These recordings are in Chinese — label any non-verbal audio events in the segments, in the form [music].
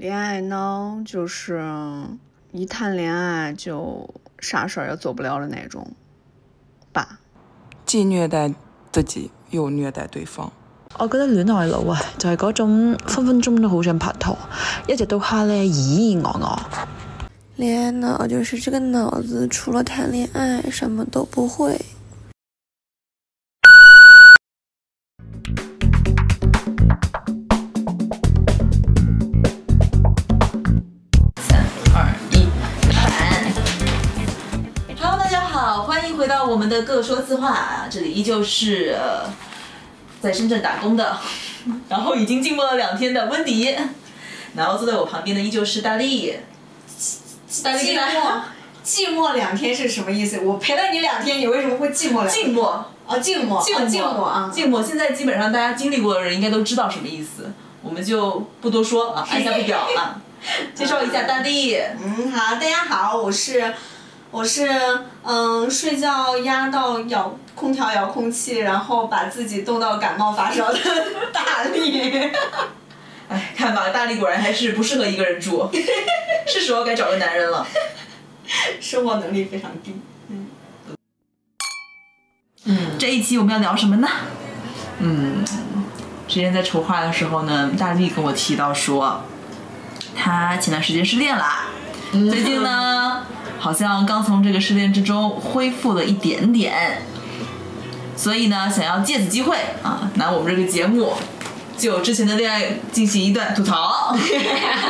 恋爱脑就是一谈恋爱就啥事儿也做不了的那种吧。既虐待自己又虐待对方。我觉得恋爱脑啊，就係嗰种分分钟都好想拍拖，一直都黑咧咦咦我我。戀愛腦就是这个脑子除了谈恋爱什么都不會。的各说自话啊，这里依旧是、呃、在深圳打工的，[laughs] 然后已经静默了两天的温迪，然后坐在我旁边的依旧是大力。大力寂寞，[laughs] 寂寞两天是什么意思？我陪了你两天，你为什么会寂寞两天？静默，啊，静默，静啊静默啊，静默。现在基本上大家经历过的人应该都知道什么意思，我们就不多说啊，按下不表啊。[laughs] 介绍一下大力，嗯，好，大家好，我是，我是，嗯，睡觉压到遥空调遥控器，然后把自己冻到感冒发烧的大力。[laughs] 哎，看吧，大力果然还是不适合一个人住，[laughs] 是时候该找个男人了。[laughs] 生活能力非常低。嗯。嗯这一期我们要聊什么呢？嗯，之前在筹划的时候呢，大力跟我提到说，他前段时间失恋啦，最近呢，好像刚从这个失恋之中恢复了一点点，所以呢，想要借此机会啊，拿我们这个节目。就之前的恋爱进行一段吐槽，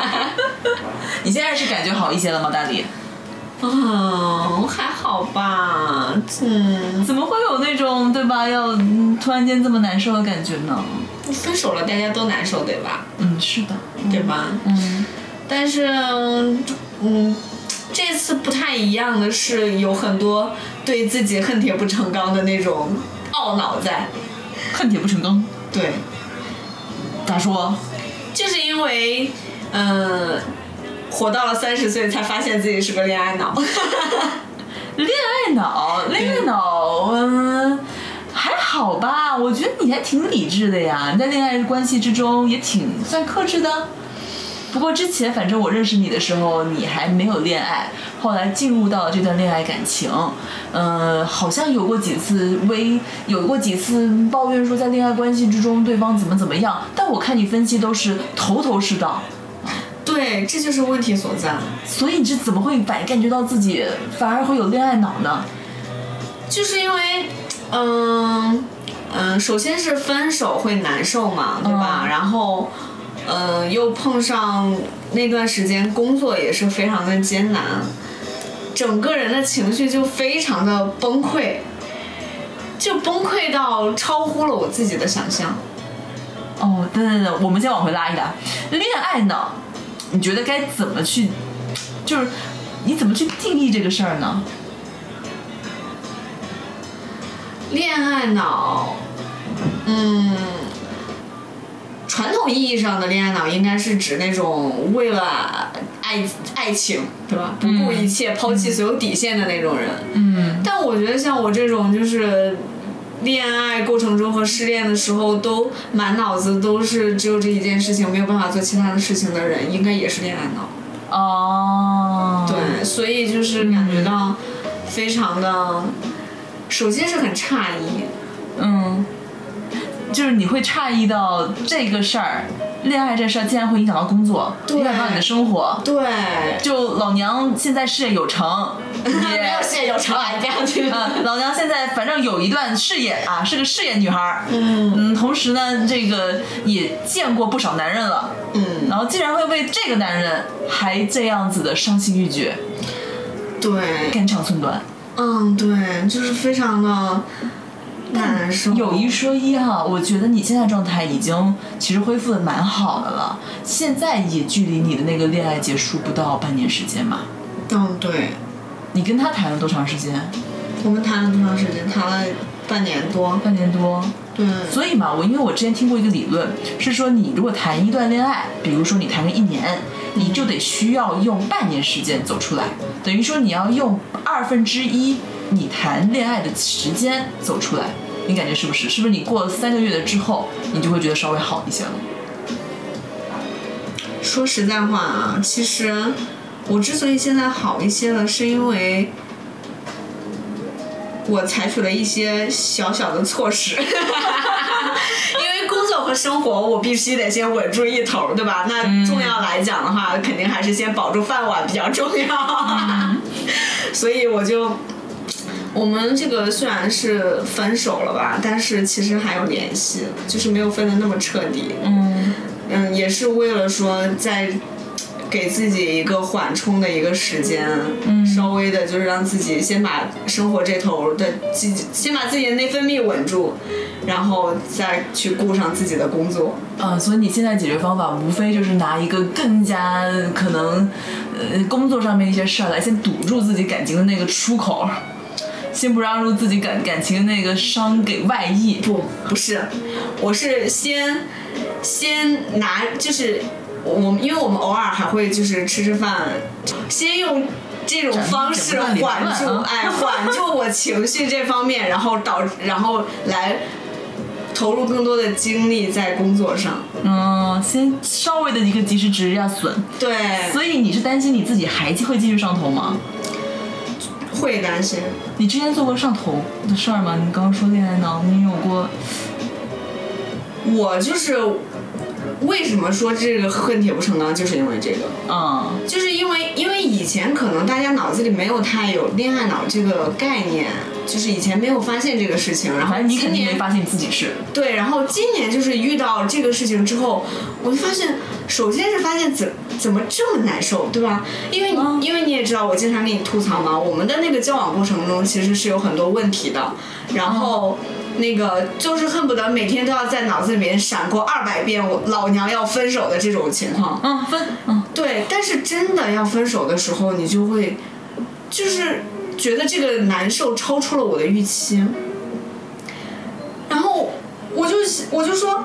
[laughs] 你现在是感觉好一些了吗，大力？嗯，还好吧，嗯，怎么会有那种对吧？要嗯突然间这么难受的感觉呢？分手了大家都难受，对吧？嗯，是的，对吧？嗯，但是，嗯，这次不太一样的是，有很多对自己恨铁不成钢的那种懊恼在。恨铁不成钢。对，咋说？就是因为，嗯、活到了三十岁才发现自己是个恋爱脑。[laughs] 恋爱脑，恋爱脑，嗯，还好吧。我觉得你还挺理智的呀，你在恋爱关系之中也挺算克制的。不过之前反正我认识你的时候，你还没有恋爱，后来进入到了这段恋爱感情，嗯、好像有过几次微，有过几次抱怨说在恋爱关系之中对方怎么怎么样，但我看你分析都是头头是道，对，这就是问题所在。所以你是怎么会感感觉到自己反而会有恋爱脑呢？就是因为，嗯嗯，首先是分手会难受嘛，对吧？嗯然后，嗯，又碰上那段时间工作也是非常的艰难，整个人的情绪就非常的崩溃，就崩溃到超乎了我自己的想象。哦，等等等，我们先往回拉一拉。恋爱脑，你觉得该怎么去，就是你怎么去定义这个事儿呢？恋爱脑，嗯，传统意义上的恋爱脑应该是指那种为了爱爱情，对吧？不顾一切、抛弃所有底线的那种人。嗯，但我觉得像我这种就是。恋爱过程中和失恋的时候都满脑子都是只有这一件事情，没有办法做其他的事情的人，应该也是恋爱脑。哦，对，所以就是感觉到非常的，首先是很诧异，嗯，就是你会诧异到这个事儿，恋爱这事儿竟然会影响到工作，影响到你的生活。对，就老娘现在事业有成，[laughs] 也没有事业有成啊，你这样去。啊，老娘现在反正有一段事业啊，是个事业女孩儿。嗯同时呢，这个也见过不少男人了。嗯，然后竟然会为这个男人还这样子的伤心欲绝，对，肝肠寸断。嗯，对，就是非常的难受。有一说一哈、我觉得你现在状态已经其实恢复的蛮好的了，现在也距离你的那个恋爱结束不到半年时间嘛。嗯，对，你跟他谈了多长时间？我们谈了多长时间？谈了半年多。半年多。对，所以嘛，我因为我之前听过一个理论，是说你如果谈一段恋爱，比如说你谈个一年，你就得需要用半年时间走出来，等于说你要用二分之一你谈恋爱的时间走出来，你感觉是不是？是不是你过了三个月的之后，你就会觉得稍微好一些了？说实在话啊，其实我之所以现在好一些了，是因为我采取了一些小小的措施。[laughs] 因为工作和生活，我必须得先稳住一头，对吧？那重要来讲的话，肯定还是先保住饭碗比较重要。所以我就，我们这个虽然是分手了吧，但是其实还有联系，就是没有分的那么彻底。嗯嗯，也是为了说在给自己一个缓冲的一个时间，嗯稍微的就是让自己先把生活这头的自己先把自己的内分泌稳住，然后再去顾上自己的工作。嗯，所以你现在解决方法无非就是拿一个更加可能，呃，工作上面一些事儿来先堵住自己感情的那个出口，先不让入自己感感情的那个伤给外溢。不，不是，我是先先拿，就是我们，因为我们偶尔还会就是吃吃饭，先用这种方式缓住，哎，缓住我情绪这方面，然后导，然后来投入更多的精力在工作上。嗯，先稍微的一个及时止压损。对，所以你是担心你自己还会继续上头吗？会担心。你之前做过上头的事儿吗？你刚刚说恋爱脑，你有过？我就是为什么说这个恨铁不成钢，就是因为这个。嗯就是因为因为以前可能大家脑子里没有太有恋爱脑这个概念，就是以前没有发现这个事情，然后你肯今年定没发现自己是。对，然后今年就是遇到这个事情之后，我就发现，首先是发现怎怎么这么难受，对吧？因为因为你也知道，我经常跟你吐槽嘛，我们的那个交往过程中其实是有很多问题的，然后。那个就是恨不得每天都要在脑子里面闪过二百遍我老娘要分手的这种情况，嗯，分嗯。对，但是真的要分手的时候，你就会，就是觉得这个难受超出了我的预期，然后我就我就说，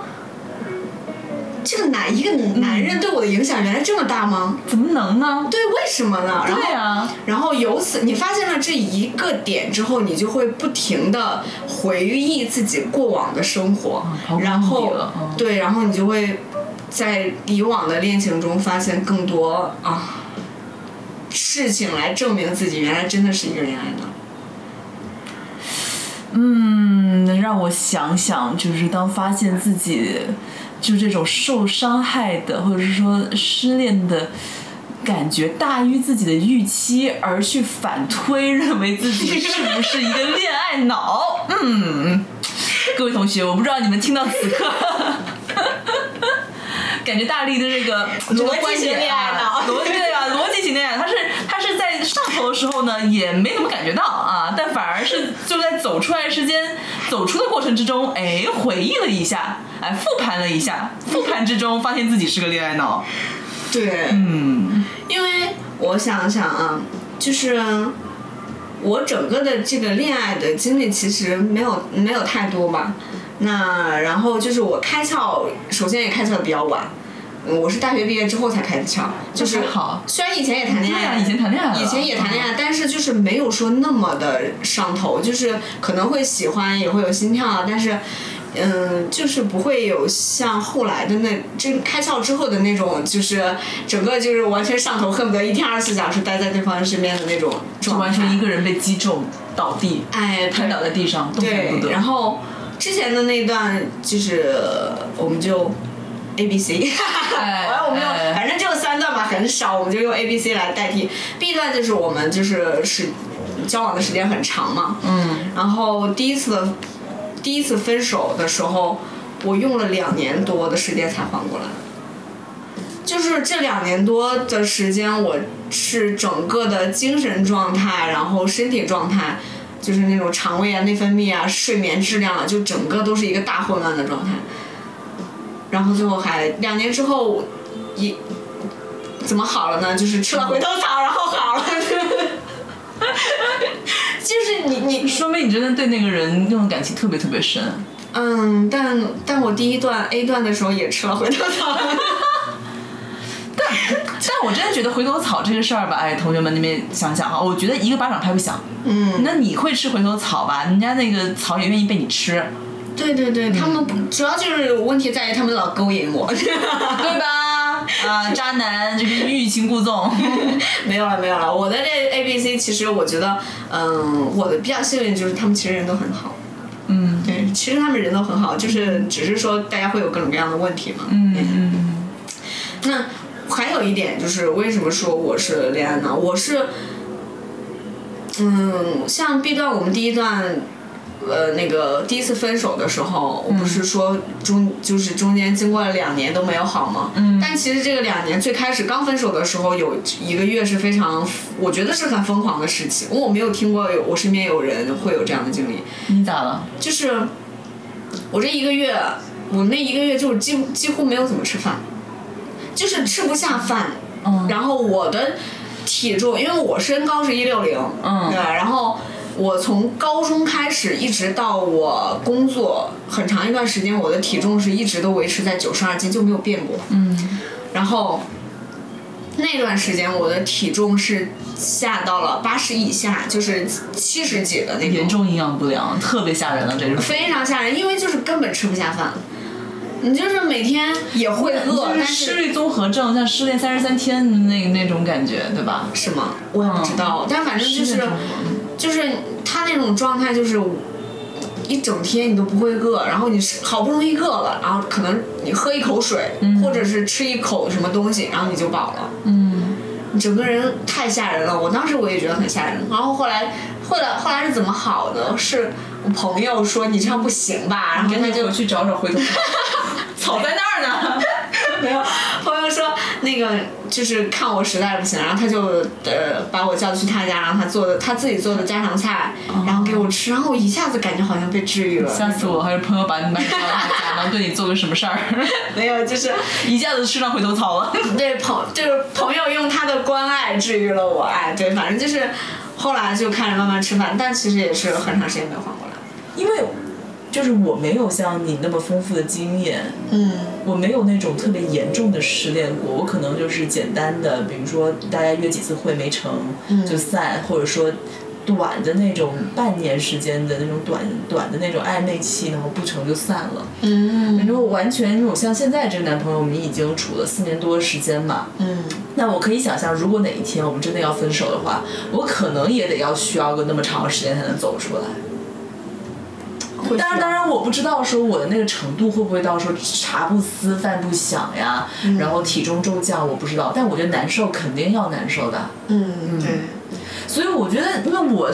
这个男一个男人对我的影响原来这么大吗？怎么能呢？对，为什么呢？然后对啊，然后由此你发现了这一个点之后，你就会不停的回忆自己过往的生活，然后对，然后你就会在以往的恋情中发现更多啊事情来证明自己原来真的是一个恋爱脑。嗯，让我想想，就是当发现自己就这种受伤害的，或者是说失恋的感觉大于自己的预期，而去反推认为自己是不是一个恋爱脑。嗯，各位同学，我不知道你们听到此刻。感觉大力的这个逻辑型恋爱脑啊，逻辑 [laughs] 对啊，逻辑型恋爱，他是他是在上头的时候呢，也没怎么感觉到啊，但反而是就在走出来时间走出的过程之中，哎，回忆了一下，哎，复盘了一下，复盘之中发现自己是个恋爱脑，对，嗯因为我想想啊，就是我整个的这个恋爱的经历其实没有没有太多吧。那然后就是我开窍，首先也开窍的比较晚。嗯我是大学毕业之后才开的窍，就是好虽然以前也谈恋爱，啊以前谈恋爱了以前也谈恋爱，但是就是没有说那么的上头，就是可能会喜欢，也会有心跳啊，但是嗯，就是不会有像后来的那这开窍之后的那种，就是整个就是完全上头，恨不得一天二十四小时待在对方身边的那种就状态。完全一个人被击中倒地，哎，瘫倒在地上，动弹不对，得。然后之前的那段就是我们就 A B C，哎完了我们用哎反正就三段吧，很少，我们就用 A B C 来代替。B 段就是我们就是是交往的时间很长嘛，嗯，然后第一次的第一次分手的时候，我用了两年多的时间才缓过来。就是这两年多的时间，我是整个的精神状态，然后身体状态，就是那种肠胃啊、内分泌啊、睡眠质量啊，就整个都是一个大混乱的状态。然后最后还两年之后，一怎么好了呢？就是吃了回头草，然后好了。[laughs] 就是你你 [laughs] 说明你真的对那个人那种感情特别特别深。嗯，但但我第一段 A 段的时候也吃了回头草。[laughs] [laughs] 但我真的觉得回头草这个事儿吧，哎，同学们你们想想啊，我觉得一个巴掌拍不响。嗯，那你会吃回头草吧？人家那个草也愿意被你吃，对对对，他们不主要就是问题在于他们老勾引我。[laughs] 对吧？啊，渣男就是欲擒故纵。[laughs] 没有了，没有了。我的这 A B C，其实我觉得，嗯，我的比较幸运就是他们其实人都很好。嗯对，其实他们人都很好，就是只是说大家会有各种各样的问题嘛。嗯嗯那还有一点就是，为什么说我是恋爱脑？我是，嗯，像 B 段我们第一段。呃，那个第一次分手的时候，我不是说中就是中间经过了两年都没有好吗？嗯但其实这个两年最开始刚分手的时候，有一个月是非常，我觉得是很疯狂的事情。我没有听过有我身边有人会有这样的经历。你咋了？就是我这一个月，我那一个月就是几乎几乎没有怎么吃饭，就是吃不下饭。嗯然后我的体重，因为我身高是一六零，嗯对吧？然后我从高中开始一直到我工作很长一段时间，我的体重是一直都维持在九十二斤，就没有变过。嗯然后那段时间我的体重是下到了八十以下，就是七十几的那种，严重营养不良，特别吓人了，这种。非常吓人，因为就是根本吃不下饭。你就是每天也会饿，就是但是失恋综合症，像失恋三十三天那那种感觉，对吧？是吗？我也不知道，但反正就是就是他那种状态，就是一整天你都不会饿，然后你是好不容易饿了，然后可能你喝一口水，或者是吃一口什么东西，然后你就饱了。嗯，你整个人太吓人了，我当时我也觉得很吓人。然后后来，后来后来是怎么好的？是我朋友说你这样不行吧，然后他就去找找回头草，[laughs] 草在那儿呢。[laughs] 没有，朋友说那个就是看我实在不行，然后他就呃把我叫去他家，然后他做的他自己做的家常菜，然后给我吃，然后我一下子感觉好像被治愈了。下次我！还是朋友把你把你叫到他家，[laughs] 然后对你做个什么事儿，没有，就是 [laughs] 一下子吃上回头草了。对朋就是朋友用他的关爱治愈了我，哎，对，反正就是后来就开始慢慢吃饭，但其实也是很长时间没有缓过来。因为就是我没有像你那么丰富的经验，嗯我没有那种特别严重的失恋过，我可能就是简单的，比如说大家约几次会没成就散，或者说短的那种半年时间的那种短短的那种暧昧期，然后不成就散了。嗯然后完全，因为我像现在这个男朋友，我们已经处了四年多时间嘛，嗯那我可以想象，如果哪一天我们真的要分手的话，我可能也得要需要个那么长时间才能走出来。会当然，当然，我不知道说我的那个程度会不会到说茶不思饭不想呀，然后体重骤降，我不知道。但我觉得难受肯定要难受的，嗯对，所以我觉得，因为我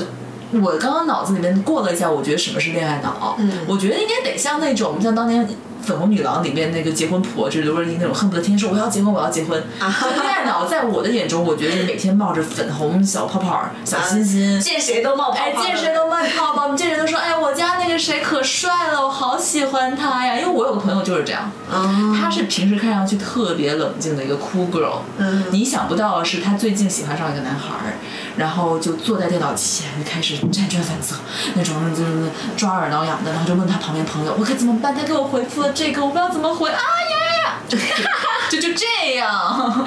我刚刚脑子里面过了一下，我觉得什么是恋爱脑？嗯我觉得应该得像那种像当年。粉红女郎里面那个结婚婆，就是刘若英那种恨不得天天说我要结婚，我要结婚。就恋爱脑在我的眼中，我觉得每天冒着粉红小泡泡、小心心，见谁都冒泡哎，见谁都冒泡泡，[laughs] 见谁都说，哎，我家那个谁可帅了，我好喜欢他呀。因为我有个朋友就是这样，嗯她是平时看上去特别冷静的一个 cool girl，嗯你想不到的是，他最近喜欢上一个男孩儿，然后就坐在电脑前开始辗转反侧，那种就是抓耳挠痒的，然后就问他旁边朋友，我该怎么办？他给我回复了这个，我不知道怎么回，啊呀呀，就 [laughs] 就就这样，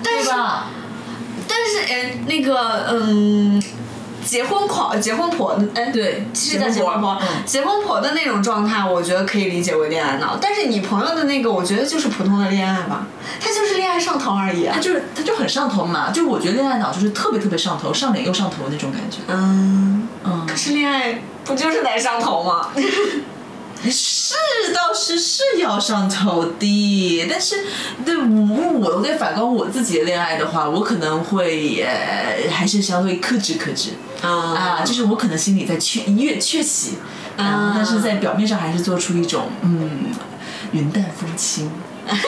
但是？但是哎，那个嗯，结婚狂、结婚婆，哎，对是叫结婚婆，嗯结婚婆的那种状态，我觉得可以理解为恋爱脑。但是你朋友的那个，我觉得就是普通的恋爱吧，他就是恋爱上头而已啊他。就是他就很上头嘛，就我觉得恋爱脑就是特别特别上头，上脸又上头那种感觉。嗯，嗯，可是恋爱不就是得上头吗？是倒是是要上头的，但是对我我在反观我自己的恋爱的话，我可能会也还是相对克制克制啊，就是我可能心里在确越确喜，啊啊，但是在表面上还是做出一种嗯云淡风轻。[laughs]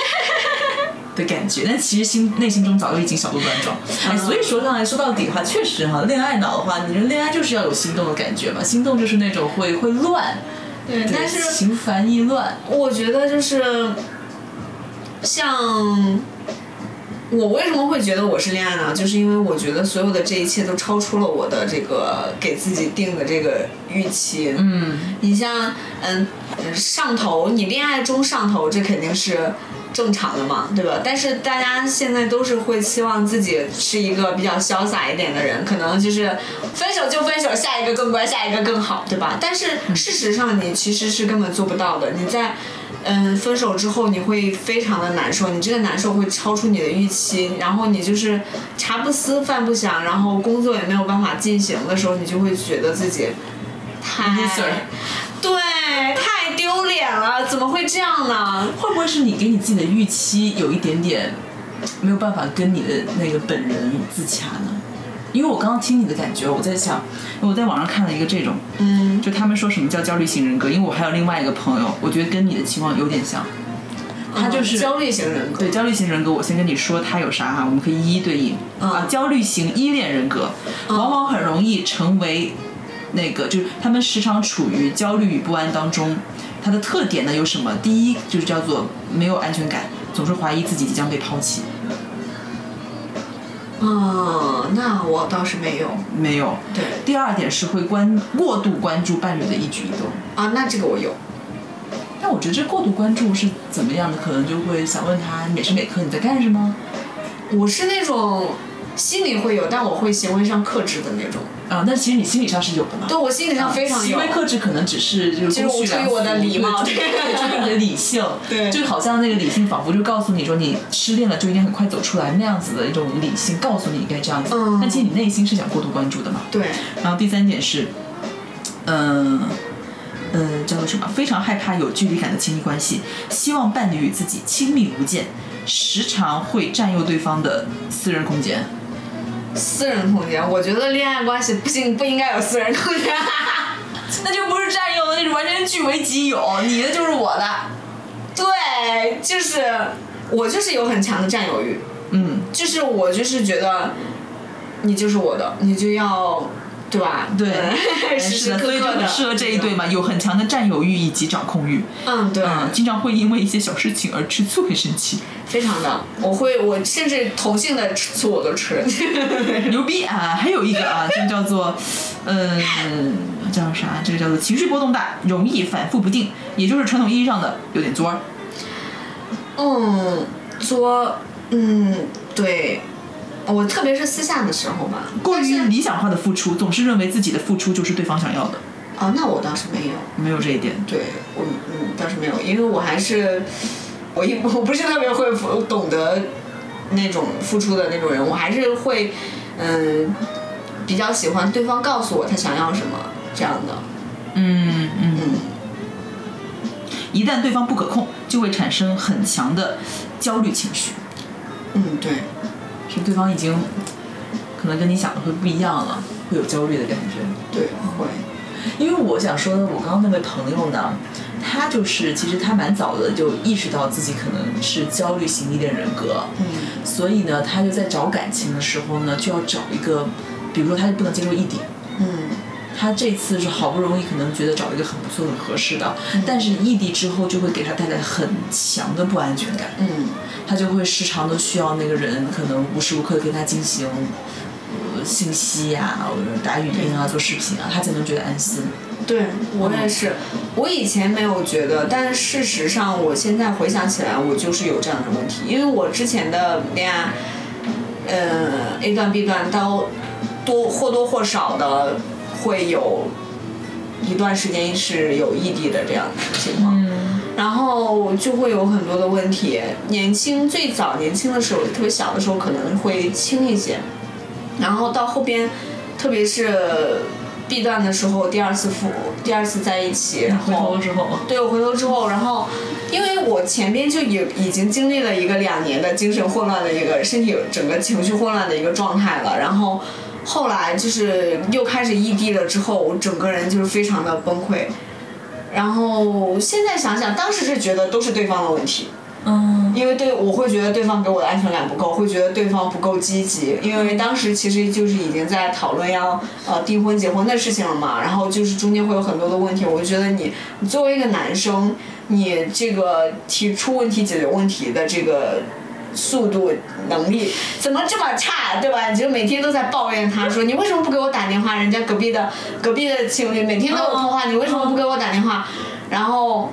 的感觉，但其实心内心中早就已经小鹿乱撞。哎，所以说上来说到底的话，确实哈，恋爱脑的话，你人恋爱就是要有心动的感觉嘛，心动就是那种会会乱，对，对但是心烦意乱。我觉得就是像我为什么会觉得我是恋爱脑，就是因为我觉得所有的这一切都超出了我的这个给自己定的这个预期。嗯，你像嗯嗯上头，你恋爱中上头，这肯定是正常的嘛，对吧？但是大家现在都是会希望自己是一个比较潇洒一点的人，可能就是分手就分手，下一个更乖，下一个更好，对吧？但是事实上你其实是根本做不到的，你在。嗯，分手之后你会非常的难受，你这个难受会超出你的预期，然后你就是茶不思饭不想，然后工作也没有办法进行的时候，你就会觉得自己太对太丢脸了，怎么会这样呢？会不会是你给你自己的预期有一点点没有办法跟你的那个本人自洽呢？因为我刚刚听你的感觉，我在想，我在网上看了一个这种，嗯，就他们说什么叫焦虑型人格，因为我还有另外一个朋友，我觉得跟你的情况有点像，他就是、焦虑型人格，对焦虑型人格，我先跟你说他有啥哈，我们可以一一对应、啊。焦虑型依恋人格，往往很容易成为那个，就是他们时常处于焦虑与不安当中。它的特点呢有什么？第一就是叫做没有安全感，总是怀疑自己即将被抛弃。嗯，那我倒是没有。没有。对第二点是会关过度关注伴侣的一举一动。啊，那这个我有。但我觉得这过度关注是怎么样的？可能就会想问他每时每刻你在干什么？我是那种心里会有，但我会行为上克制的那种。啊，那其实你心理上是有的嘛？对我心理上非常有。行为克制可能只是就是出于我的礼貌出于 [laughs] 你的理性，[laughs] 对就好像那个理性仿佛就告诉你说你失恋了就应该很快走出来那样子的一种理性告诉你应该这样子，嗯但其实你内心是想过度关注的嘛。对，然后第三点是，嗯、嗯、叫做什么？非常害怕有距离感的亲密关系，希望伴侣与自己亲密无间，时常会占用对方的私人空间。私人空间，我觉得恋爱关系不行，不应该有私人空间。[laughs] 那就不是占用，那是完全据为己有，你的就是我的。对，就是我就是有很强的占有欲，嗯，就是我就是觉得你就是我的，你就要对吧？对，[laughs] 时时是的，刻刻的所以就很适合这一对嘛，有很强的占有欲以及掌控欲。嗯，对，嗯，经常会因为一些小事情而吃醋，很生气，[laughs] 非常的，我会，我甚至同性的吃醋我都吃。[laughs] 牛逼啊！还有一个啊，这个叫做，嗯，叫啥？这个叫做情绪波动大，容易反复不定，也就是传统意义上的有点作儿。嗯，作，嗯，对，我特别是私下的时候吧，过于理想化的付出，总是认为自己的付出就是对方想要的，哦，那我倒是没有，没有这一点。对我嗯倒是没有，因为我还是我一 [laughs] 我不是特别会付懂得那种付出的那种人，我还是会嗯比较喜欢对方告诉我他想要什么这样的，嗯嗯。嗯。一旦对方不可控，就会产生很强的焦虑情绪，嗯对，是对方已经可能跟你想的会不一样了，会有焦虑的感觉。对会，因为我想说的，我刚刚那位朋友呢，他就是其实他蛮早的就意识到自己可能是焦虑型依恋人格，嗯所以呢，他就在找感情的时候呢，就要找一个，比如说他就不能接受异地。嗯他这次是好不容易可能觉得找一个很不错、很合适的，但是异地之后就会给他带来很强的不安全感。嗯他就会时常的需要那个人，可能无时无刻地跟他进行呃信息呀、打语音啊、做视频啊，他才能觉得安心。对我也是，我以前没有觉得，但事实上，我现在回想起来，我就是有这样的问题。因为我之前的恋爱，呃，A 段 B 段都多或多或少的会有一段时间是有异地的这样的情况。然后就会有很多的问题。年轻最早年轻的时候，特别小的时候可能会轻一些，然后到后边，特别是 B 段的时候，第二次复第二次在一起，然回头之后，对我回头之后，然后因为我前边就已已经经历了一个两年的精神混乱的一个身体整个情绪混乱的一个状态了，然后后来就是又开始异地了之后，我整个人就是非常的崩溃。然后现在想想，当时是觉得都是对方的问题，嗯，因为对我会觉得对方给我的安全感不够，会觉得对方不够积极，因为当时其实就是已经在讨论要呃订婚结婚的事情了嘛，然后就是中间会有很多的问题，我就觉得你你作为一个男生，你这个提出问题、解决问题的这个。速度能力怎么这么差，对吧？你就每天都在抱怨他说你为什么不给我打电话？人家隔壁的隔壁的情侣每天都有通话，你为什么不给我打电话？然后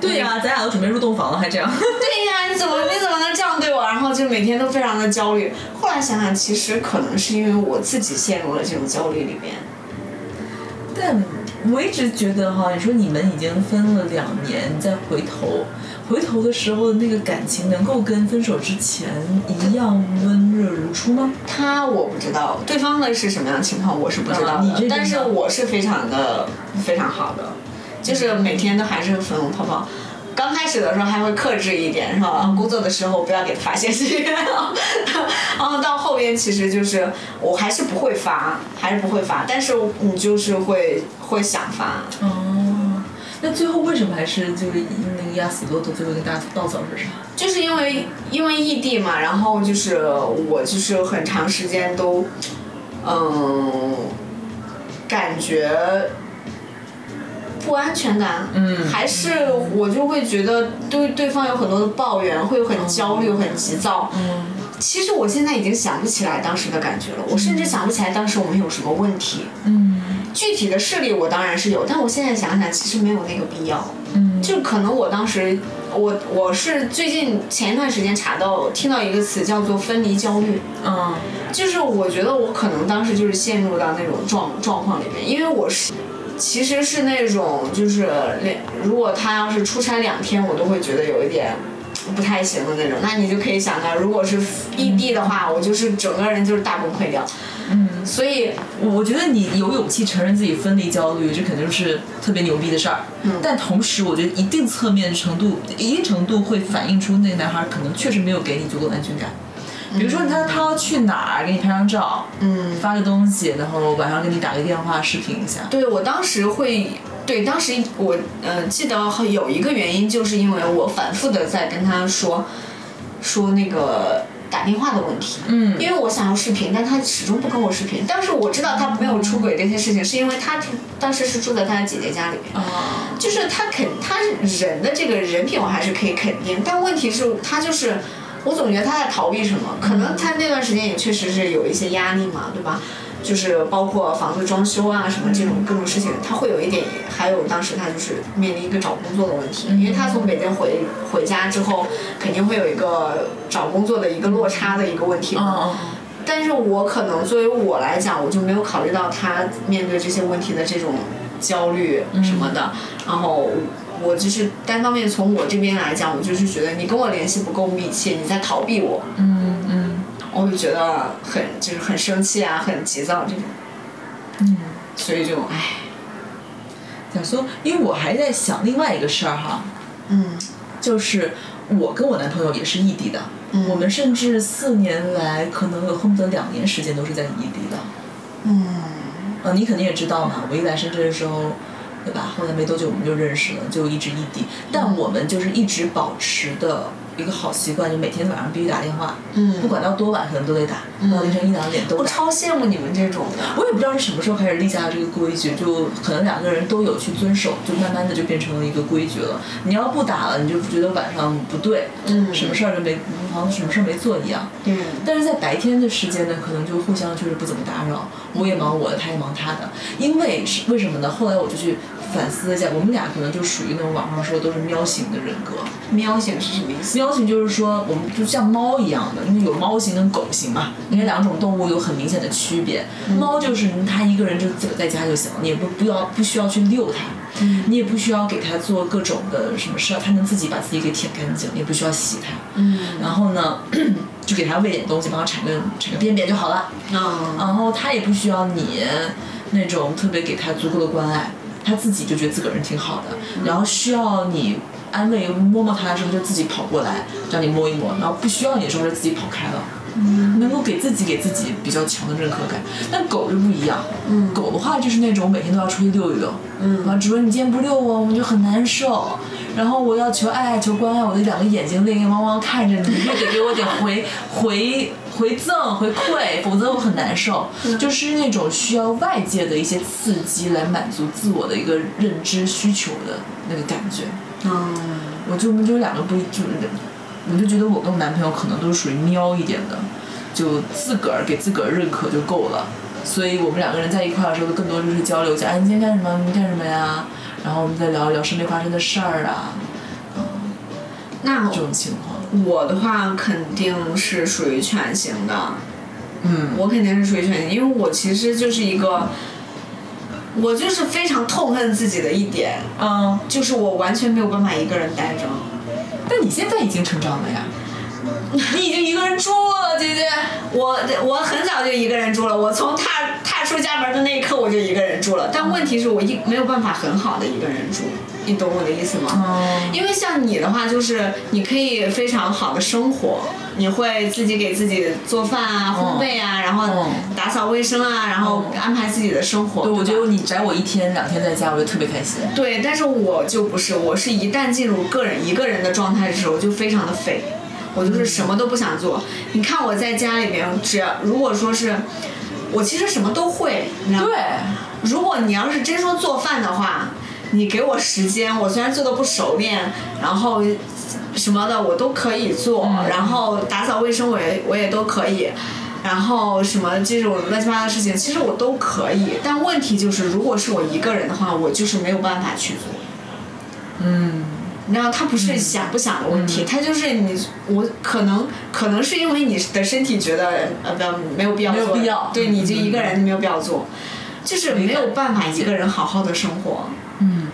对呀、咱俩都准备入洞房了，还这样。对呀，你怎么你怎么能这样对我？然后就每天都非常的焦虑。后来想想，其实可能是因为我自己陷入了这种焦虑里面。但我一直觉得哈，你说你们已经分了两年，你再回头，回头的时候的那个感情能够跟分手之前一样温热如初吗？他我不知道，对方的是什么样的情况我是不知道的，但是我是非常的非常好的，就是每天都还是粉红泡泡。刚开始的时候还会克制一点，是吧？工作的时候不要给他发信息，[laughs] 然后到后边其实就是我还是不会发，还是不会发，但是你就是会会想发，哦，那最后为什么还是就是那个压死骆驼最后一根大稻草是啥？就是因为因为异地嘛，然后就是我就是很长时间都，嗯，感觉不安全感，嗯还是我就会觉得对对方有很多的抱怨，会很焦虑，很急躁。嗯其实我现在已经想不起来当时的感觉了，我甚至想不起来当时我们有什么问题。嗯具体的事例我当然是有，但我现在想想，其实没有那个必要。嗯就可能我当时，我我是最近前一段时间查到听到一个词叫做分离焦虑，嗯就是我觉得我可能当时就是陷入到那种状状况里面，因为我是其实是那种就是两，如果他要是出差两天，我都会觉得有一点。不太行的那种，那你就可以想到，如果是异地的话，我就是整个人就是大崩溃掉。嗯，所以我觉得你有勇气承认自己分离焦虑，这肯定是特别牛逼的事儿。嗯但同时，我觉得一定侧面程度，一定程度会反映出那个男孩可能确实没有给你足够的安全感。比如说他他要去哪儿，给你拍张照，嗯，发个东西，然后晚上给你打个电话视频一下。对我当时会，对当时我呃记得有一个原因，就是因为我反复的在跟他说说那个打电话的问题，嗯因为我想要视频，但他始终不跟我视频。但是我知道他没有出轨这些事情，是因为他当时是住在他的姐姐家里面。啊，就是他肯他人的这个人品我还是可以肯定，但问题是，他就是我总觉得他在逃避什么，可能他那段时间也确实是有一些压力嘛，对吧？就是包括房子装修啊什么这种各种事情，他会有一点，还有当时他就是面临一个找工作的问题，因为他从北京回回家之后，肯定会有一个找工作的一个落差的一个问题嘛。但是我可能作为我来讲，我就没有考虑到他面对这些问题的这种焦虑什么的，然后我就是单方面从我这边来讲，我就是觉得你跟我联系不够密切，你在逃避我，嗯嗯我就觉得很就是很生气啊，很急躁这种，嗯。所以就唉，想说，因为我还在想另外一个事儿哈，嗯就是我跟我男朋友也是异地的，嗯我们甚至四年来可能有恨不得两年时间都是在异地的。嗯呃，你肯定也知道嘛，我一来深圳的时候，对吧？后来没多久我们就认识了，就一直异地。但我们就是一直保持的一个好习惯，就每天晚上必须打电话，嗯不管到多晚可能都得打，到凌晨一两点都打。我超羡慕你们这种的，我也不知道是什么时候开始立下的这个规矩，就可能两个人都有去遵守，就慢慢的就变成了一个规矩了。你要不打了，你就觉得晚上不对，嗯什么事儿都没，好像什么事儿没做一样。嗯但是在白天的时间呢，可能就互相就是不怎么打扰，我也忙我的，他也忙他的。因为是为什么呢？后来我就去反思一下，我们俩可能就属于那种网上说都是喵型的人格。喵型是什么意思？喵型就是说，我们就像猫一样的，因为有猫型跟狗型嘛，因为两种动物有很明显的区别。猫就是它一个人就自个在家就行了，你也不不要不需要去遛它，你也不需要给它做各种的什么事儿，它能自己把自己给舔干净，也不需要洗它。嗯然后呢，[clears throat] 就给它喂点东西，帮它铲个铲个便便就好了。啊然后它也不需要你那种特别给它足够的关爱，它自己就觉得自个儿人挺好的。然后需要你安慰摸摸它的时候，就自己跑过来让你摸一摸，然后不需要你的时候就自己跑开了。能够给自己给自己比较强的认可感，但狗就不一样。狗的话就是那种每天都要出去遛一遛，嗯，啊，主人你今天不遛我，我就很难受。然后我要求爱，求关爱，我的两个眼睛泪眼汪汪看着你，你就得给我点回 [laughs] 回回赠回馈，否则我很难受。就是那种需要外界的一些刺激来满足自我的一个认知需求的那个感觉。嗯我就我们就两个不一就是，我就觉得我跟我男朋友可能都是属于喵一点的，就自个儿给自个儿认可就够了。所以我们两个人在一块儿的时候，更多就是交流一下，哎，你今天干什么？你干什么呀？然后我们再聊一聊身边发生的事儿啊，那这种情况。我的话肯定是属于犬型的，嗯我肯定是属于犬型，因为我其实就是一个，我就是非常痛恨自己的一点，嗯，就是我完全没有办法一个人待着。但你现在已经成长了呀，[laughs] 你已经一个人住了，姐姐。我我很早就一个人住了，我从踏踏出家门的那一刻我就一个人住了。但问题是我一没有办法很好的一个人住，你懂我的意思吗？嗯因为像你的话，就是你可以非常好的生活，你会自己给自己做饭啊、烘焙啊，然后嗯打扫卫生啊，然后安排自己的生活。对，我觉得你宅我一天两天在家，我就特别开心。对，但是我就不是，我是一旦进入个人一个人的状态的时候，就非常的废，我就是什么都不想做。你看我在家里面，只要如果说是，我其实什么都会，你知道吗？对，如果你要是真说做饭的话，你给我时间，我虽然做的不熟练，然后什么的我都可以做，嗯然后打扫卫生我也我也都可以。然后什么这种乱七八糟的事情，其实我都可以，但问题就是，如果是我一个人的话，我就是没有办法去做。嗯，你知道，他不是想不想的问题，他就是你，我可能可能是因为你的身体觉得呃不要没有必要没有做，必要对，你就嗯。一个人没有必要做，就是没有办法一个人好好的生活。嗯，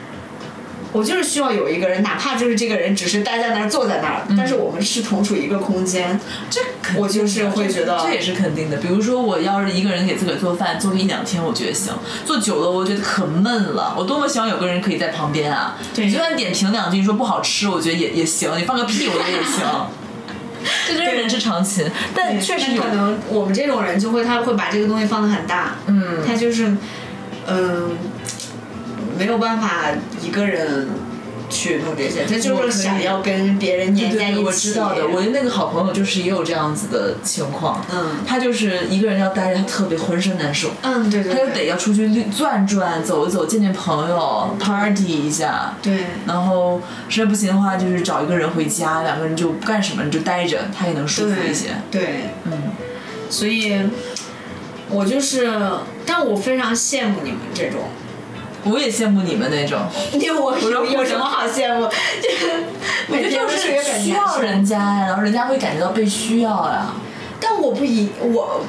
我就是需要有一个人，哪怕就是这个人只是待在那儿坐在那儿，但是我们是同处一个空间。这肯定我就是会觉得这也是肯定的。比如说，我要是一个人给自个儿做饭，做个一两天，我觉得行；做久了，我觉得可闷了。我多么希望有个人可以在旁边啊！就算点评两句，说不好吃，我觉得也也行。你放个屁，我觉得也行。[laughs] 这真是人之常情，但确实可能我们这种人就会他会把这个东西放得很大，嗯他就是嗯、没有办法一个人去弄这些，他就是想要跟别人黏在一起。我知道的。我的那个好朋友就是也有这样子的情况，嗯他就是一个人要待着，他特别浑身难受。嗯，对对他就，得要出去转转、走一走、见见朋友、party 一下。对然后实在不行的话，就是找一个人回家，两个人就不干什么，你就待着，他也能舒服一些。对，嗯，所以，我就是，但我非常羡慕你们这种。我也羡慕你们那种，[laughs] 我说有有什么好羡慕？[laughs] 就是我觉得就每天都是需要人家呀，然后人家会感觉到被需要呀。但我不一我，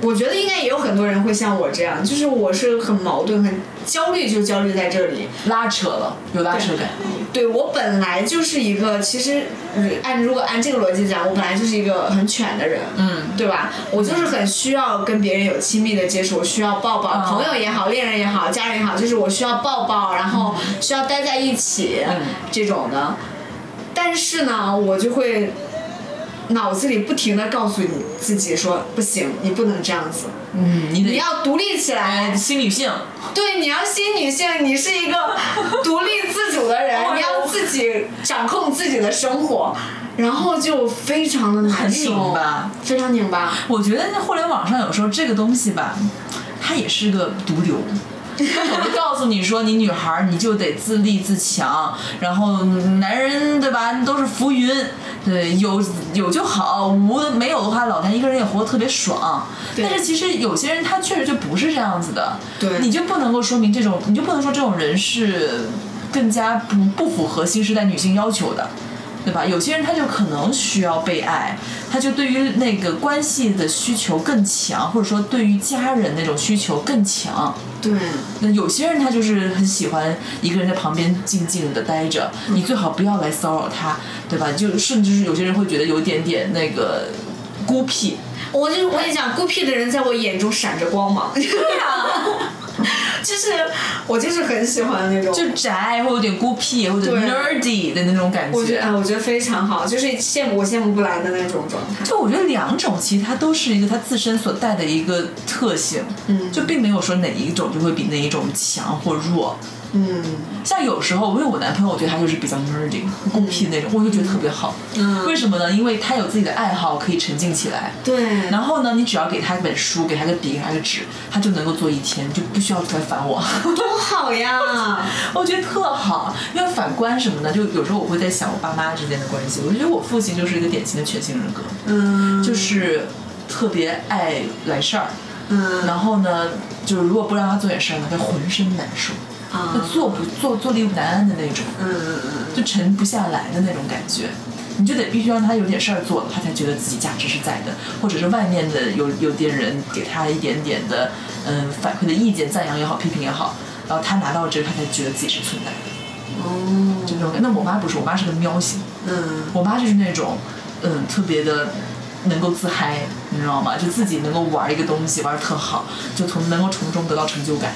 我觉得应该也有很多人会像我这样，就是我是很矛盾、很焦虑，就焦虑在这里。拉扯了，有拉扯感。对我本来就是一个，其实嗯按如果按这个逻辑讲，我本来就是一个很犬的人，嗯，对吧？我就是很需要跟别人有亲密的接触，我需要抱抱，嗯朋友也好，恋人也好，家人也好，就是我需要抱抱，然后需要待在一起、嗯这种的。但是呢，我就会脑子里不停的告诉你自己说，不行，你不能这样子，嗯，你得你要独立起来哎，新女性，对，你要新女性，你是一个独立自主的人，[laughs] 你要自己掌控自己的生活，然后就非常的难很受，拧巴。非常拧巴。我觉得那互联网上有时候这个东西吧，它也是个毒瘤。我就告诉你说，你女孩儿你就得自立自强，然后男人对吧都是浮云，对有有就好，无没有的话，老谭一个人也活得特别爽。但是其实有些人他确实就不是这样子的，对你就不能够说明这种，你就不能说这种人是更加不不符合新时代女性要求的。对吧？有些人他就可能需要被爱，他就对于那个关系的需求更强，或者说对于家人那种需求更强。对，那有些人他就是很喜欢一个人在旁边静静的待着，你最好不要来骚扰他，对吧？就甚至是有些人会觉得有一点点那个孤僻。我就我跟你讲，孤僻的人在我眼中闪着光芒。对呀、[laughs] 就是我就是很喜欢那种，就宅，或有点孤僻，或者 nerdy 的那种感觉我觉得我觉得非常好，就是羡慕我羡慕不来的那种状态。就我觉得两种其实它都是一个它自身所带的一个特性，嗯就并没有说哪一种就会比哪一种强或弱。嗯像有时候，因为我男朋友，我觉得他就是比较 nerdy、孤僻那种，我就觉得特别好。嗯为什么呢？因为他有自己的爱好，可以沉浸起来。对，然后呢，你只要给他一本书，给他个笔，给他个纸，他就能够做一天，就不需要出来烦我。多好呀！[laughs] 我觉得特好，因为反观什么呢？就有时候我会在想我爸妈之间的关系。我觉得我父亲就是一个典型的全性人格，嗯就是特别爱来事儿。嗯然后呢，就是如果不让他做点事儿呢，他浑身难受，啊就坐不坐坐立难安的那种，嗯嗯嗯就沉不下来的那种感觉。你就得必须让他有点事儿做了，他才才觉得自己价值是在的，或者是外面的有有点人给他一点点的嗯反馈的意见，赞扬也好，批评也好，然后他拿到这个，他才觉得自己是存在的。哦，就这种感觉。那我妈不是，我妈是个喵型，嗯我妈就是那种嗯特别的。能够自嗨，你知道吗？就自己能够玩一个东西玩的特好，就从能够从中得到成就感。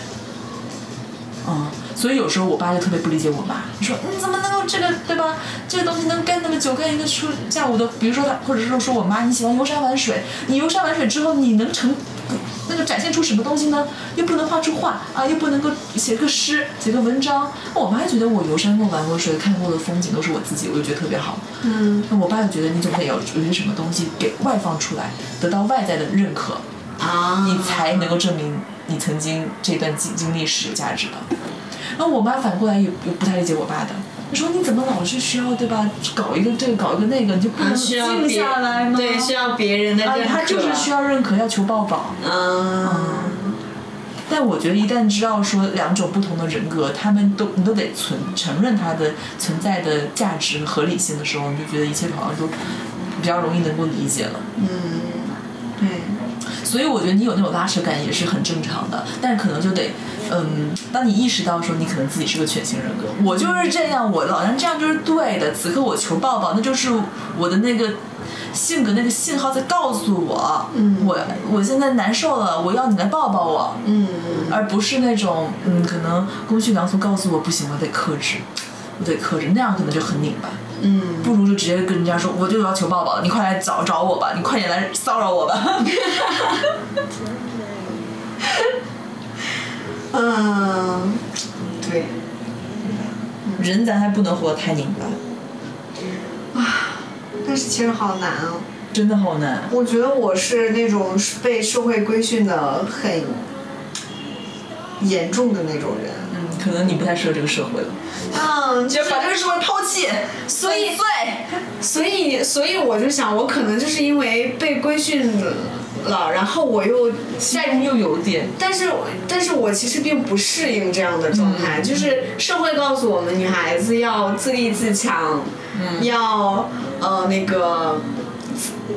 嗯，所以有时候我爸就特别不理解我妈，你说你怎么能够这个对吧？这个东西能干那么久，干一个出下午的，比如说他，或者是说我妈你喜欢游山玩水，你游山玩水之后你能成那个展现出什么东西呢？又不能画出画啊，又不能够写个诗、写个文章。我妈觉得我游山过、玩过水、看过的风景都是我自己，我就觉得特别好。嗯那我爸就觉得你总得有有些什么东西给外放出来，得到外在的认可，啊，你才能够证明你曾经这段经经历是有价值的。然后我妈反过来也也不太理解我爸的，她说你怎么老是需要对吧？搞一个这个搞一个那个，你就不能静下来吗？对，需要别人的啊，认可。他就是需要认可，要求抱抱。嗯，但我觉得一旦知道说两种不同的人格，他们都你都得存承认它的存在的价值和合理性的时候，你就觉得一切好像都比较容易能够理解了。对，所以我觉得你有那种拉扯感也是很正常的，但可能就得，嗯，当你意识到说你可能自己是个全型人格，我就是这样，我老娘这样就是对的，此刻我求抱抱，那就是我的那个性格那个信号在告诉我，嗯。我我现在难受了，我要你来抱抱我，嗯。而不是那种嗯，可能公序良俗告诉我不行，我得克制，我得克制，那样可能就很拧巴。嗯，不如就直接跟人家说，我就要求抱抱，你快来找找我吧，[laughs] 你快点来骚扰我吧。[laughs] 嗯，对，人咱还不能活得太拧巴，啊但是其实好难啊。真的好难。我觉得我是那种被社会规训的很严重的那种人。嗯，可能你不太适合这个社会了。嗯，就把这个社会抛弃，所以对。所以，所以我就想，我可能就是因为被规训了，然后我又下一又有点，但是，但是我其实并不适应这样的状态。就是社会告诉我们，女孩子要自立自强，要呃那个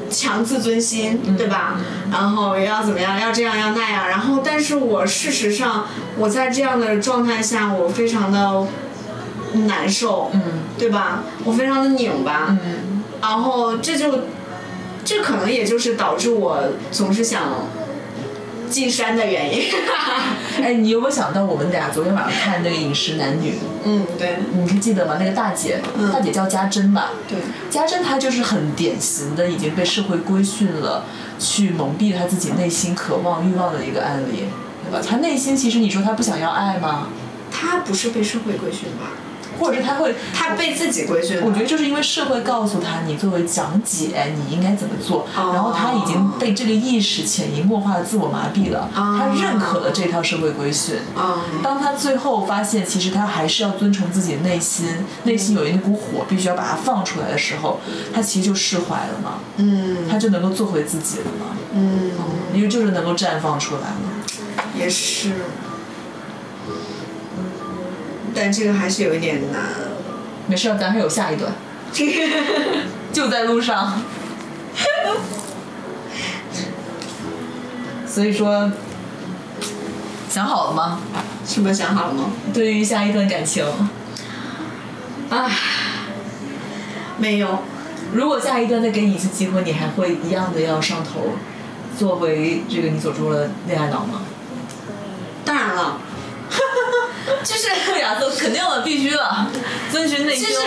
强自尊心，对吧？然后要怎么样？要这样，要那样。然后，但是我事实上，我在这样的状态下，我非常的难受，嗯对吧？我非常的拧巴，嗯然后这就，这可能也就是导致我总是想进山的原因。[laughs] 哎，你有没有想到我们俩昨天晚上看那个《饮食男女》？嗯，对，你还记得吗？那个大姐，嗯大姐叫家珍吧？对，家珍她就是很典型的已经被社会规训了，去蒙蔽她自己内心渴望欲望的一个案例，对吧？她内心其实你说她不想要爱吗？她不是被社会规训吧？或者是他会，他被自己规训。我觉得就是因为社会告诉他，你作为讲解你应该怎么做，哦然后他已经被这个意识潜移默化的自我麻痹了，哦她认可了这套社会规训。嗯当他最后发现，其实他还是要遵从自己的内心，内心有一股火，必须要把它放出来的时候，他其实就释怀了嘛，嗯他就能够做回自己了嘛，嗯，因为就是能够绽放出来了。也是。但这个还是有一点难。没事，咱还有下一段，[laughs] 就在路上。所以说，想好了吗？什么想好了吗？对于下一段感情，唉，没有。如果下一段再给你一次机会，你还会一样的要上头，作为这个你所说的恋爱脑吗？当然了，就是对肯定了，必须的，遵循内就心。是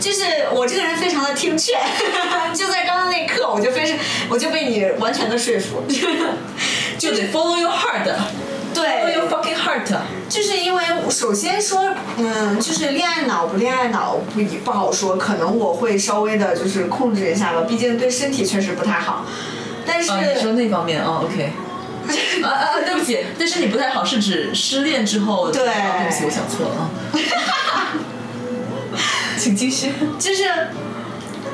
就是我这个人非常的听劝，[laughs] 就在刚刚那一刻，我就非是我就被你完全的说服，[laughs] 就得 follow your heart，对，follow your fucking heart。就是因为首先说，嗯，就是恋爱脑不恋爱脑不不好说，可能我会稍微的就是控制一下吧，毕竟对身体确实不太好。但是、啊，你说那方面啊，OK。[laughs] 啊啊啊！对不起，对身体不太好，是指失恋之后。对啊对不起，我想错了啊。[laughs] 请继续。就是，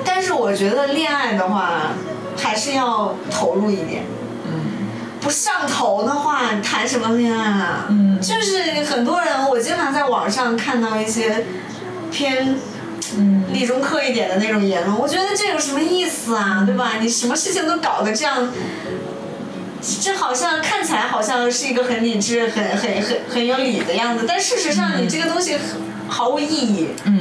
但是我觉得恋爱的话，还是要投入一点。嗯不上头的话，谈什么恋爱啊？嗯就是很多人，我经常在网上看到一些偏嗯，理中客一点的那种言论，我觉得这有什么意思啊，对吧？你什么事情都搞得这样。这好像看起来好像是一个很理智、很很很很有理的样子，但事实上你这个东西毫无意义。嗯，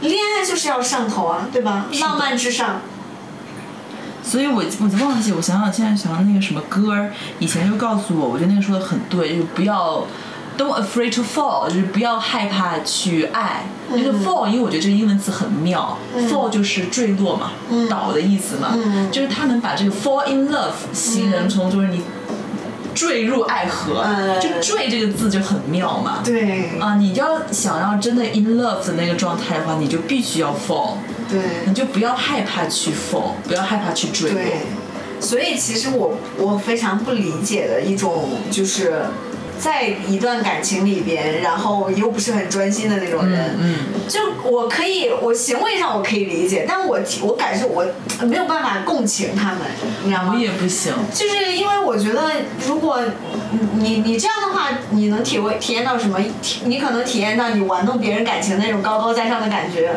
恋爱就是要上头啊，对吧？浪漫至上。所以我我就忘记，我想想现在想到那个什么歌儿，以前就告诉我，我觉得那个说的很对，就是不要 don't afraid to fall，就是不要害怕去爱。那个 fall，因为我觉得这个英文词很妙、f a l l 就是坠落嘛，倒的意思嘛，就是他能把这个 fall in love 形容成就是你坠入爱河，嗯就坠这个字就很妙嘛。对啊，你要想要真的 in love 的那个状态的话，你就必须要 fall，对你就不要害怕去 fall，不要害怕去坠落。对，所以其实我我非常不理解的一种就是。在一段感情里边，然后又不是很专心的那种人，嗯就我可以，我行为上我可以理解，但我我感受我没有办法共情他们，你知道吗我？也不行。就是因为我觉得，如果你你这样的话，你能体会体验到什么？你可能体验到你玩弄别人感情那种高高在上的感觉，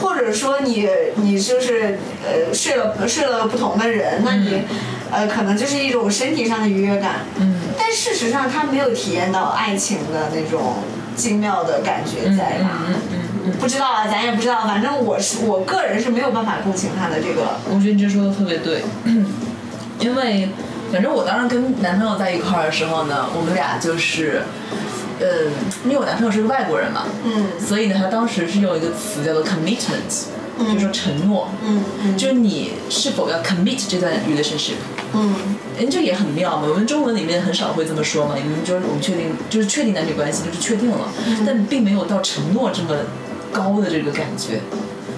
或者说你你就是呃睡了睡了不同的人，那你、呃可能就是一种身体上的愉悦感。嗯但事实上，他没有体验到爱情的那种精妙的感觉在吧？嗯嗯嗯，不知道啊，咱也不知道。反正我是我个人是没有办法共情他的这个。我觉得你这说的特别对，[laughs] 因为反正我当时跟男朋友在一块儿的时候呢，我们俩就是，呃，因为我男朋友是个外国人嘛，嗯所以呢，他当时是用一个词叫做 commitment，、就是说承诺，嗯嗯就是你是否要 commit 这段 relationship。嗯人这也很妙嘛，我们中文里面很少会这么说嘛，你们就是我们确定就是确定男女关系就是确定了，但并没有到承诺这么高的这个感觉。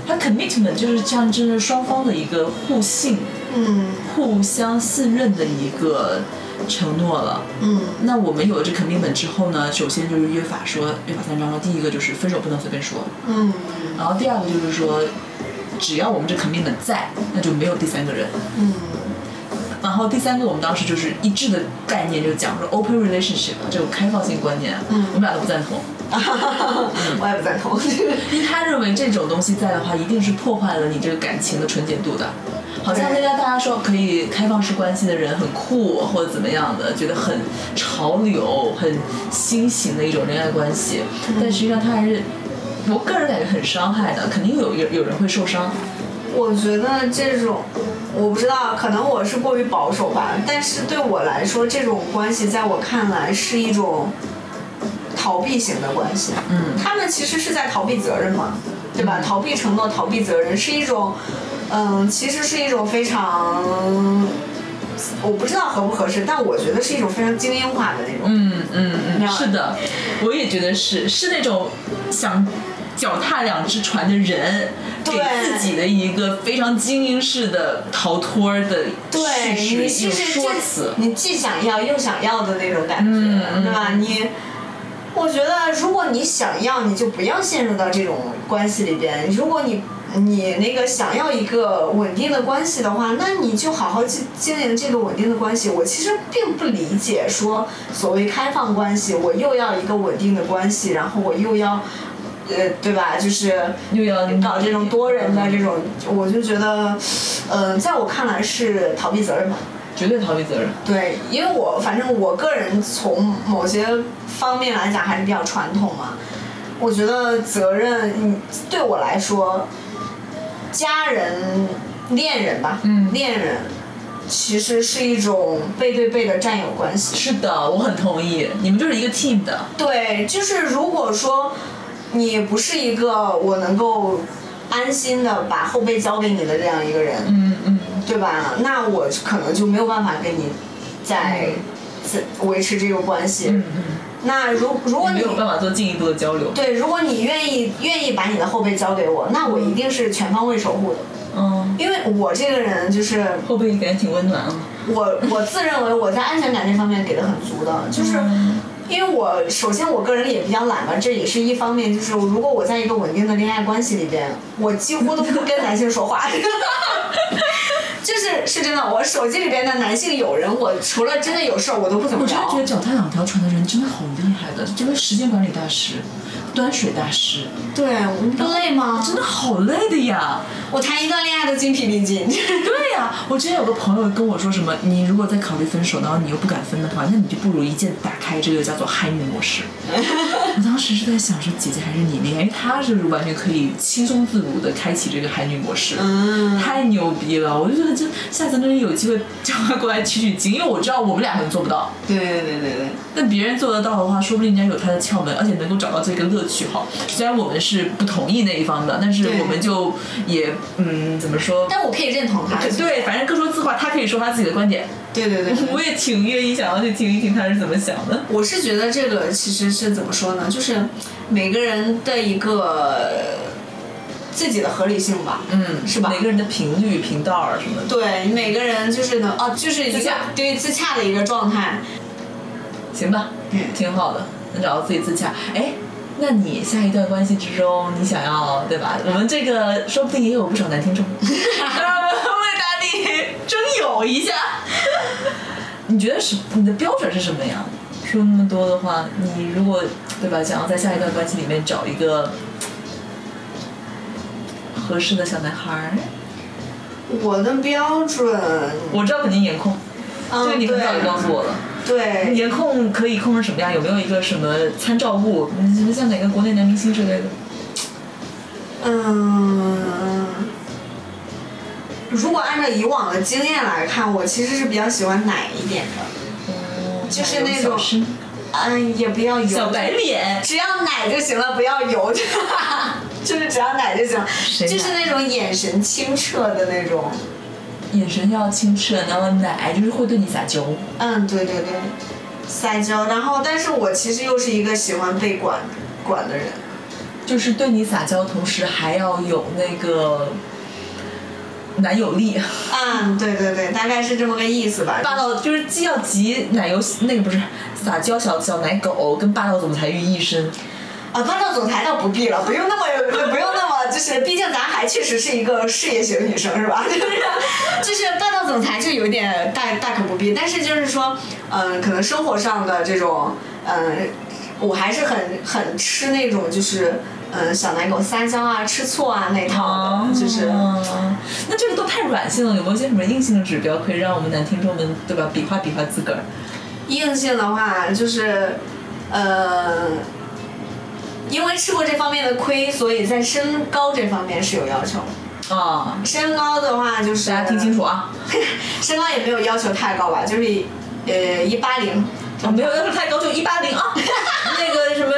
它 commitment 就是象征着双方的一个互信、嗯互相信任的一个承诺了。嗯那我们有了这 commitment 之后呢，首先就是约法说，约法三章说，第一个就是分手不能随便说，嗯然后第二个就是说，只要我们这 commitment 在，那就没有第三个人。嗯然后第三个，我们当时就是一致的概念，就讲说 open relationship 这种开放性观念，嗯我们俩都不赞同，[laughs] 我也不赞同。[laughs] 因为他认为这种东西在的话，一定是破坏了你这个感情的纯洁度的。好像现在大家说可以开放式关系的人很酷或者怎么样的，觉得很潮流、很新型的一种恋爱关系，但实际上他还是，我个人感觉很伤害的，肯定有有有人会受伤。我觉得这种，我不知道，可能我是过于保守吧。但是对我来说，这种关系在我看来是一种逃避型的关系。嗯他们其实是在逃避责任嘛，对吧？逃避承诺，逃避责任，是一种，嗯，其实是一种非常，我不知道合不合适，但我觉得是一种非常精英化的那种。嗯嗯嗯，是的，我也觉得是，是那种想脚踏两只船的人，给对自己的一个非常精英式的逃脱的对叙你事一种其实说辞。你既想要又想要的那种感觉，对吧？你，我觉得如果你想要，你就不要陷入到这种关系里边。如果你你那个想要一个稳定的关系的话，那你就好好去经营这个稳定的关系。我其实并不理解说所谓开放关系，我又要一个稳定的关系，然后我又要。呃，对吧？就是又要搞这种多人的这种，我就觉得，呃，在我看来是逃避责任吧。绝对逃避责任。对，因为我反正我个人从某些方面来讲还是比较传统嘛。我觉得责任，嗯，对我来说，家人、恋人吧，嗯恋人其实是一种背对背的战友关系。是的，我很同意，你们就是一个 team 的。对，就是如果说你不是一个我能够安心的把后背交给你的这样一个人，嗯嗯，对吧？那我可能就没有办法跟你再再维持这个关系。嗯嗯，那如如果你没有办法做进一步的交流。对，如果你愿意愿意把你的后背交给我，那我一定是全方位守护的，嗯，因为我这个人就是后背感觉挺温暖啊。我我自认为我在安全感这方面给的很足的，就是。因为我首先我个人也比较懒嘛，这也是一方面。就是如果我在一个稳定的恋爱关系里边，我几乎都不跟男性说话，[laughs] 就是是真的。我手机里边的男性友人，我除了真的有事儿，我都不怎么聊我真的觉。得脚踏两条船的人真的好厉害的，这个时间管理大师。端水大师，对，我不累吗？真的好累的呀。我谈一段恋爱都精疲力尽。[laughs] 对呀、我之前有个朋友跟我说什么，你如果在考虑分手，然后你又不敢分的话，那你就不如一键打开这个叫做嗨女模式。[laughs] 我当时是在想说，姐姐还是你厉害，因为她是完全可以轻松自如的开启这个嗨女模式，嗯，太牛逼了！我就觉得这下次真是有机会叫她过来取取经，因为我知道我们俩可能做不到，对对对对对。但别人做得到的话，说不定人家有他的窍门，而且能够找到这个乐趣哈。虽然我们是不同意那一方的，但是我们就也嗯怎么说？但我可以认同他。对，反正各说自话，他可以说他自己的观点，对对对对 [laughs] 我也挺愿意想要去听一听他是怎么想的。我是觉得这个其实是怎么说呢？就是每个人的一个自己的合理性吧。嗯，是吧每个人的频率、频道啊什么的。对，每个人就是能哦，就是一个自洽对自洽的一个状态。行吧，嗯挺好的，能找到自己自洽。哎，那你下一段关系之中，你想要对吧？我们这个说不定也有不少男听众，[laughs] 让我们为大力征友一下。你觉得是你的标准是什么呀？说那么多的话，你如果对吧，想要在下一段关系里面找一个合适的小男孩儿，我的标准，我知道肯定颜控，这个嗯，你很早就告诉我了。对，颜控可以控成什么样？有没有一个什么参照物？嗯像哪个国内男明星之类的？嗯，如果按照以往的经验来看，我其实是比较喜欢奶一点的，就是那种嗯，也不要油，小白脸，只要奶就行了，不要油，[laughs] 就是只要奶就行，了就是那种眼神清澈的那种。眼神要清澈，然后奶就是会对你撒娇。嗯，对对对，撒娇。然后，但是我其实又是一个喜欢被管管的人。就是对你撒娇，同时还要有那个男友力，嗯，对对对，大概是这么个意思吧。霸道就是既要集奶油那个不是撒娇小小奶狗跟霸道总裁于一身。啊，霸道总裁倒不必了，不用那么不用那么，就是毕竟咱还确实是一个事业型女生，是吧？[laughs] 就是就是霸道总裁就有点大大可不必，但是就是说，嗯、可能生活上的这种，嗯、我还是很很吃那种就是。嗯，小奶狗撒娇啊、吃醋啊那套的，就是哦那这个都太软性了，有没有一些什么硬性的指标可以让我们男听众们对吧比划比划自个儿？硬性的话，就是，呃，因为吃过这方面的亏，所以在身高这方面是有要求。啊，身高的话，就是大家听清楚啊！[laughs] 身高也没有要求太高吧，就是呃一八零。哦，没有要求太高，就一八零啊。[laughs] 那个什么，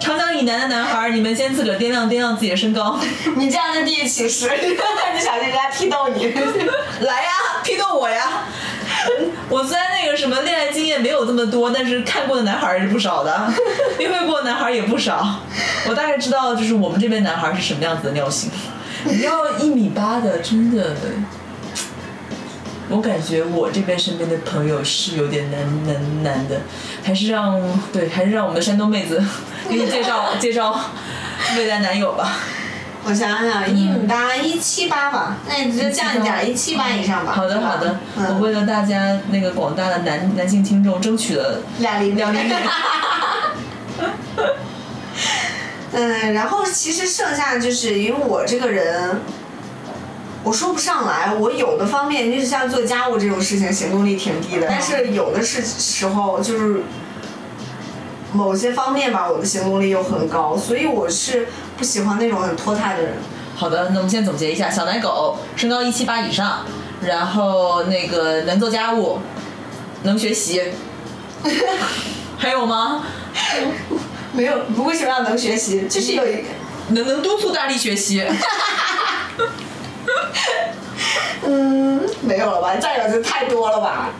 长江以南的男孩儿，你们先自个儿掂量掂量自己的身高。你这样就地域歧视，你小心人家批斗你。[laughs] 来呀，批斗我呀！我虽然那个什么恋爱经验没有这么多，但是看过的男孩儿是不少的，[laughs] 约会过的男孩儿也不少。我大概知道，就是我们这边男孩儿是什么样子的尿性。你要一米八的，真的，我感觉我这边身边的朋友是有点难难难的，还是让对，还是让我们的山东妹子 [laughs] 给你介绍介绍未来男友吧。我想想，一米八，一七八吧，那你就降一点，一七八以上吧。好的，好的，我嗯，为了大家那个广大的男男性听众争取了两厘米。两厘米。[laughs] 嗯，然后其实剩下就是因为我这个人，我说不上来，我有的方面就是像做家务这种事情行动力挺低的，但是有的是时候就是某些方面吧，我的行动力又很高，所以我是不喜欢那种很拖沓的人。好的，那我们先总结一下：小奶狗，身高一七八以上，然后那个能做家务，能学习，还有吗？没有，不为什么要能学习？就是有一，能能督促大力学习。嗯，没有了吧？再有就太多了吧。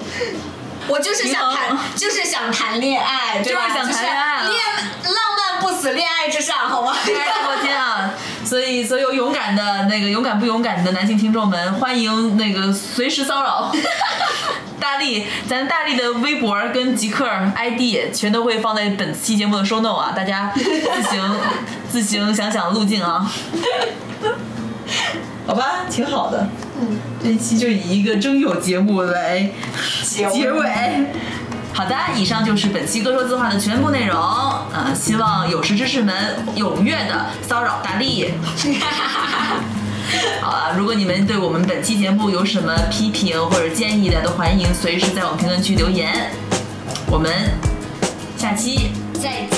我就是想谈，就是想谈恋爱，对吧？就是想谈恋爱恋浪漫不死，恋爱至上，好吗？我天啊！所以所有勇敢的那个勇敢不勇敢的男性听众们，欢迎那个随时骚扰。[laughs] 大力，咱大力的微博跟极客 ID 全都会放在本期节目的 show note 啊，大家自行 [laughs] 自行想想路径啊。[laughs] 好吧，挺好的。嗯，这一期就以一个征友节目来结结尾。好的，以上就是本期歌说自话的全部内容。呃，希望有识之士们踊跃的骚扰大力。[laughs] 好了，如果你们对我们本期节目有什么批评或者建议的，都欢迎随时在我们评论区留言。我们下期再见。